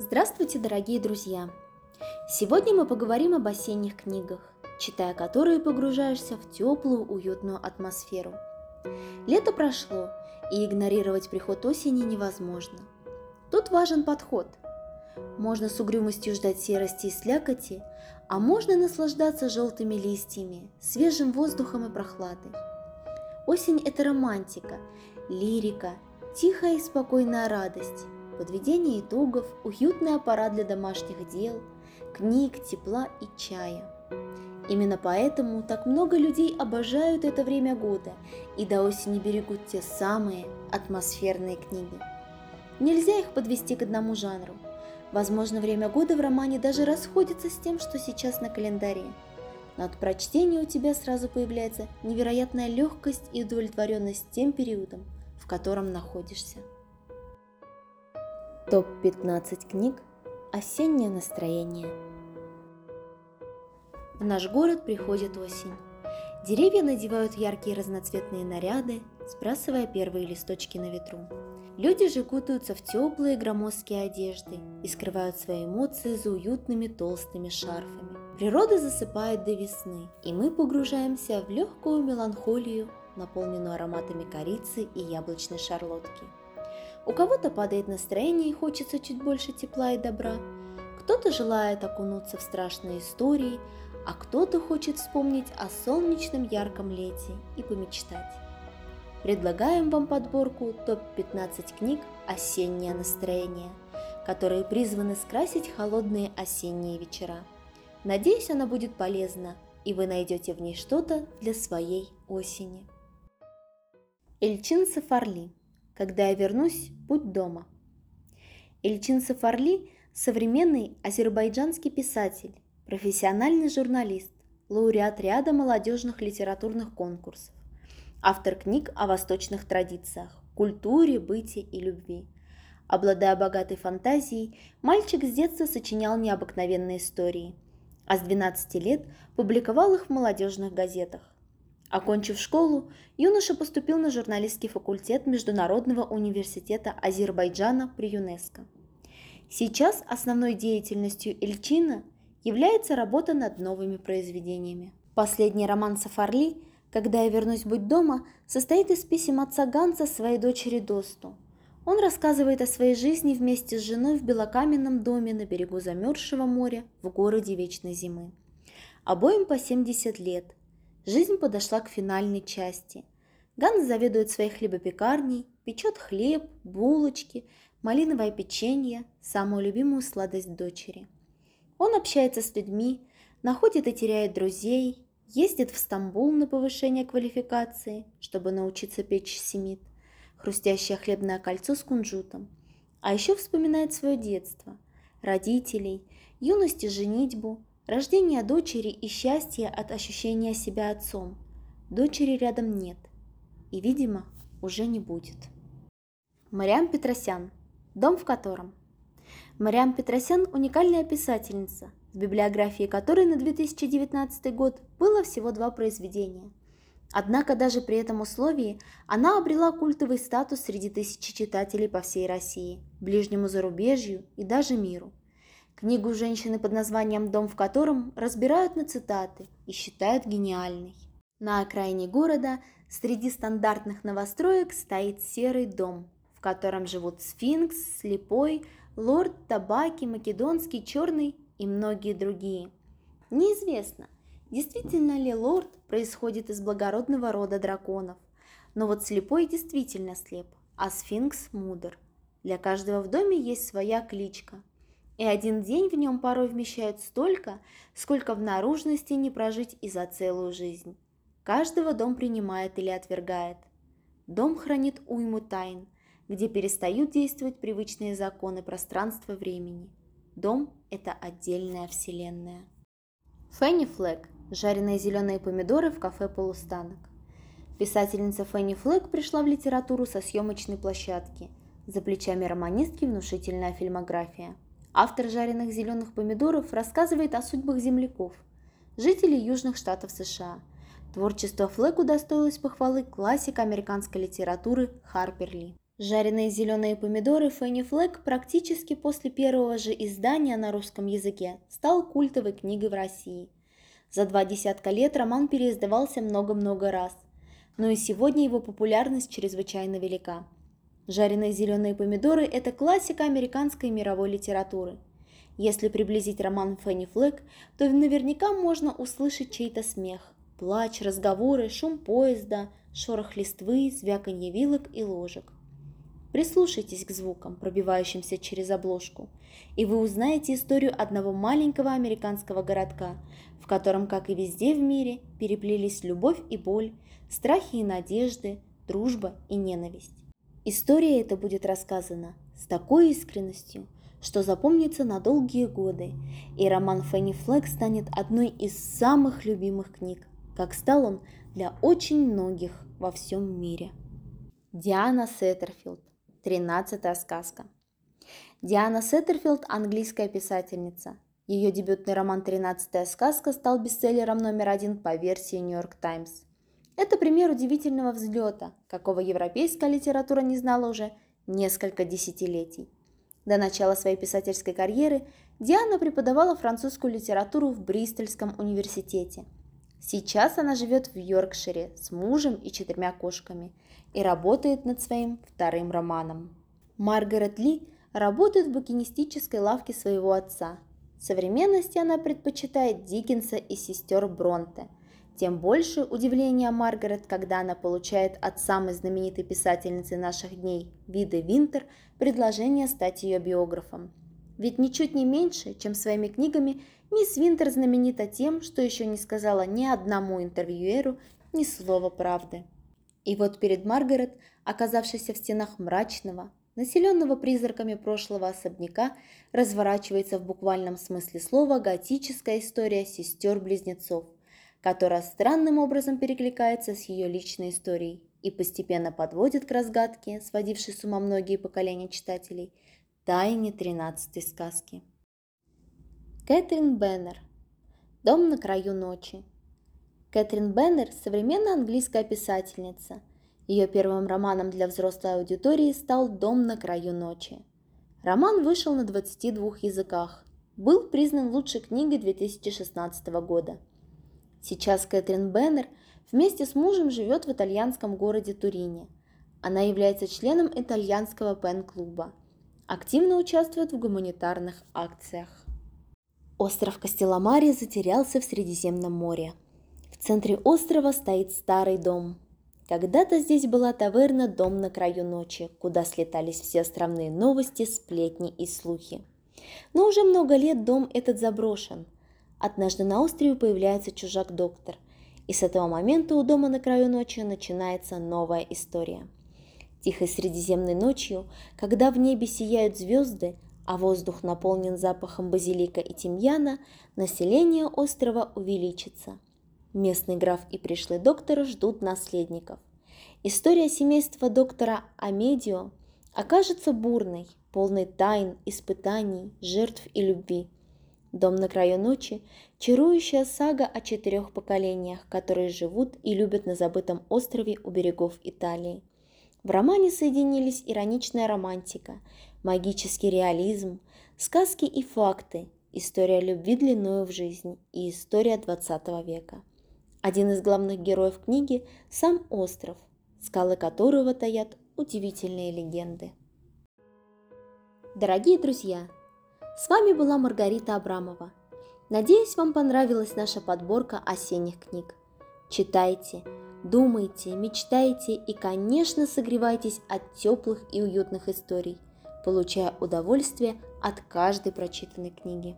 Здравствуйте, дорогие друзья! Сегодня мы поговорим об осенних книгах, читая которые погружаешься в теплую, уютную атмосферу. Лето прошло, и игнорировать приход осени невозможно. Тут важен подход. Можно с угрюмостью ждать серости и слякоти, а можно наслаждаться желтыми листьями, свежим воздухом и прохладой. Осень – это романтика, лирика, тихая и спокойная радость – подведение итогов, уютный аппарат для домашних дел, книг, тепла и чая. Именно поэтому так много людей обожают это время года и до осени берегут те самые атмосферные книги. Нельзя их подвести к одному жанру. Возможно, время года в романе даже расходится с тем, что сейчас на календаре. Но от прочтения у тебя сразу появляется невероятная легкость и удовлетворенность тем периодом, в котором находишься. Топ-15 книг «Осеннее настроение». В наш город приходит осень. Деревья надевают яркие разноцветные наряды, сбрасывая первые листочки на ветру. Люди же кутаются в теплые громоздкие одежды и скрывают свои эмоции за уютными толстыми шарфами. Природа засыпает до весны, и мы погружаемся в легкую меланхолию, наполненную ароматами корицы и яблочной шарлотки. У кого-то падает настроение и хочется чуть больше тепла и добра. Кто-то желает окунуться в страшные истории, а кто-то хочет вспомнить о солнечном ярком лете и помечтать. Предлагаем вам подборку топ-15 книг «Осеннее настроение», которые призваны скрасить холодные осенние вечера. Надеюсь, она будет полезна, и вы найдете в ней что-то для своей осени. Эльчин Сафарли когда я вернусь, будь дома. Ильчин Сафарли – современный азербайджанский писатель, профессиональный журналист, лауреат ряда молодежных литературных конкурсов, автор книг о восточных традициях, культуре, быте и любви. Обладая богатой фантазией, мальчик с детства сочинял необыкновенные истории, а с 12 лет публиковал их в молодежных газетах. Окончив школу, юноша поступил на журналистский факультет Международного университета Азербайджана при ЮНЕСКО. Сейчас основной деятельностью Эльчина является работа над новыми произведениями. Последний роман Сафарли «Когда я вернусь быть дома» состоит из писем отца Ганса своей дочери Досту. Он рассказывает о своей жизни вместе с женой в белокаменном доме на берегу замерзшего моря в городе Вечной Зимы. Обоим по 70 лет – Жизнь подошла к финальной части. Ганс заведует своей хлебопекарней, печет хлеб, булочки, малиновое печенье, самую любимую сладость дочери. Он общается с людьми, находит и теряет друзей, ездит в Стамбул на повышение квалификации, чтобы научиться печь семит, хрустящее хлебное кольцо с кунжутом. А еще вспоминает свое детство, родителей, юность и женитьбу, Рождение дочери и счастье от ощущения себя отцом. Дочери рядом нет. И, видимо, уже не будет. Мариам Петросян. Дом в котором. Мариам Петросян – уникальная писательница, в библиографии которой на 2019 год было всего два произведения. Однако даже при этом условии она обрела культовый статус среди тысячи читателей по всей России, ближнему зарубежью и даже миру. Книгу женщины под названием «Дом в котором» разбирают на цитаты и считают гениальной. На окраине города среди стандартных новостроек стоит серый дом, в котором живут сфинкс, слепой, лорд, табаки, македонский, черный и многие другие. Неизвестно, действительно ли лорд происходит из благородного рода драконов, но вот слепой действительно слеп, а сфинкс мудр. Для каждого в доме есть своя кличка – и один день в нем порой вмещает столько, сколько в наружности не прожить и за целую жизнь. Каждого дом принимает или отвергает. Дом хранит уйму тайн, где перестают действовать привычные законы пространства-времени. Дом – это отдельная вселенная. Фенни Флэг – жареные зеленые помидоры в кафе «Полустанок». Писательница Фенни Флэг пришла в литературу со съемочной площадки. За плечами романистки внушительная фильмография – Автор жареных зеленых помидоров рассказывает о судьбах земляков, жителей южных штатов США. Творчество Флэк удостоилось похвалы классика американской литературы Харпер Ли. Жареные зеленые помидоры Фенни Флэг практически после первого же издания на русском языке стал культовой книгой в России. За два десятка лет роман переиздавался много-много раз, но и сегодня его популярность чрезвычайно велика. Жареные зеленые помидоры – это классика американской мировой литературы. Если приблизить роман Фенни Флэг, то наверняка можно услышать чей-то смех, плач, разговоры, шум поезда, шорох листвы, звяканье вилок и ложек. Прислушайтесь к звукам, пробивающимся через обложку, и вы узнаете историю одного маленького американского городка, в котором, как и везде в мире, переплелись любовь и боль, страхи и надежды, дружба и ненависть. История эта будет рассказана с такой искренностью, что запомнится на долгие годы, и роман Фенни Флэг станет одной из самых любимых книг, как стал он для очень многих во всем мире. Диана Сеттерфилд Тринадцатая сказка. Диана Сеттерфилд – английская писательница. Ее дебютный роман «Тринадцатая сказка» стал бестселлером номер один по версии «Нью-Йорк Таймс». Это пример удивительного взлета, какого европейская литература не знала уже несколько десятилетий. До начала своей писательской карьеры Диана преподавала французскую литературу в Бристольском университете. Сейчас она живет в Йоркшире с мужем и четырьмя кошками – и работает над своим вторым романом. Маргарет Ли работает в букинистической лавке своего отца. В современности она предпочитает Диккенса и сестер Бронте. Тем больше удивления Маргарет, когда она получает от самой знаменитой писательницы наших дней, Виды Винтер, предложение стать ее биографом. Ведь ничуть не меньше, чем своими книгами, мисс Винтер знаменита тем, что еще не сказала ни одному интервьюеру ни слова правды. И вот перед Маргарет, оказавшейся в стенах мрачного, населенного призраками прошлого особняка, разворачивается в буквальном смысле слова готическая история сестер-близнецов, которая странным образом перекликается с ее личной историей и постепенно подводит к разгадке, сводившей с ума многие поколения читателей, тайне тринадцатой сказки. Кэтрин Беннер. Дом на краю ночи. Кэтрин Беннер – современная английская писательница. Ее первым романом для взрослой аудитории стал «Дом на краю ночи». Роман вышел на 22 языках, был признан лучшей книгой 2016 года. Сейчас Кэтрин Беннер вместе с мужем живет в итальянском городе Турине. Она является членом итальянского пен-клуба. Активно участвует в гуманитарных акциях. Остров Костеломари затерялся в Средиземном море. В центре острова стоит старый дом. Когда-то здесь была таверна «Дом на краю ночи», куда слетались все островные новости, сплетни и слухи. Но уже много лет дом этот заброшен. Однажды на острове появляется чужак-доктор, и с этого момента у дома на краю ночи начинается новая история. Тихой средиземной ночью, когда в небе сияют звезды, а воздух наполнен запахом базилика и тимьяна, население острова увеличится – Местный граф и пришлый доктор ждут наследников. История семейства доктора Амедио окажется бурной, полной тайн, испытаний, жертв и любви. Дом на краю ночи – чарующая сага о четырех поколениях, которые живут и любят на забытом острове у берегов Италии. В романе соединились ироничная романтика, магический реализм, сказки и факты, история любви длиною в жизнь и история 20 века. Один из главных героев книги – сам остров, скалы которого таят удивительные легенды. Дорогие друзья, с вами была Маргарита Абрамова. Надеюсь, вам понравилась наша подборка осенних книг. Читайте, думайте, мечтайте и, конечно, согревайтесь от теплых и уютных историй, получая удовольствие от каждой прочитанной книги.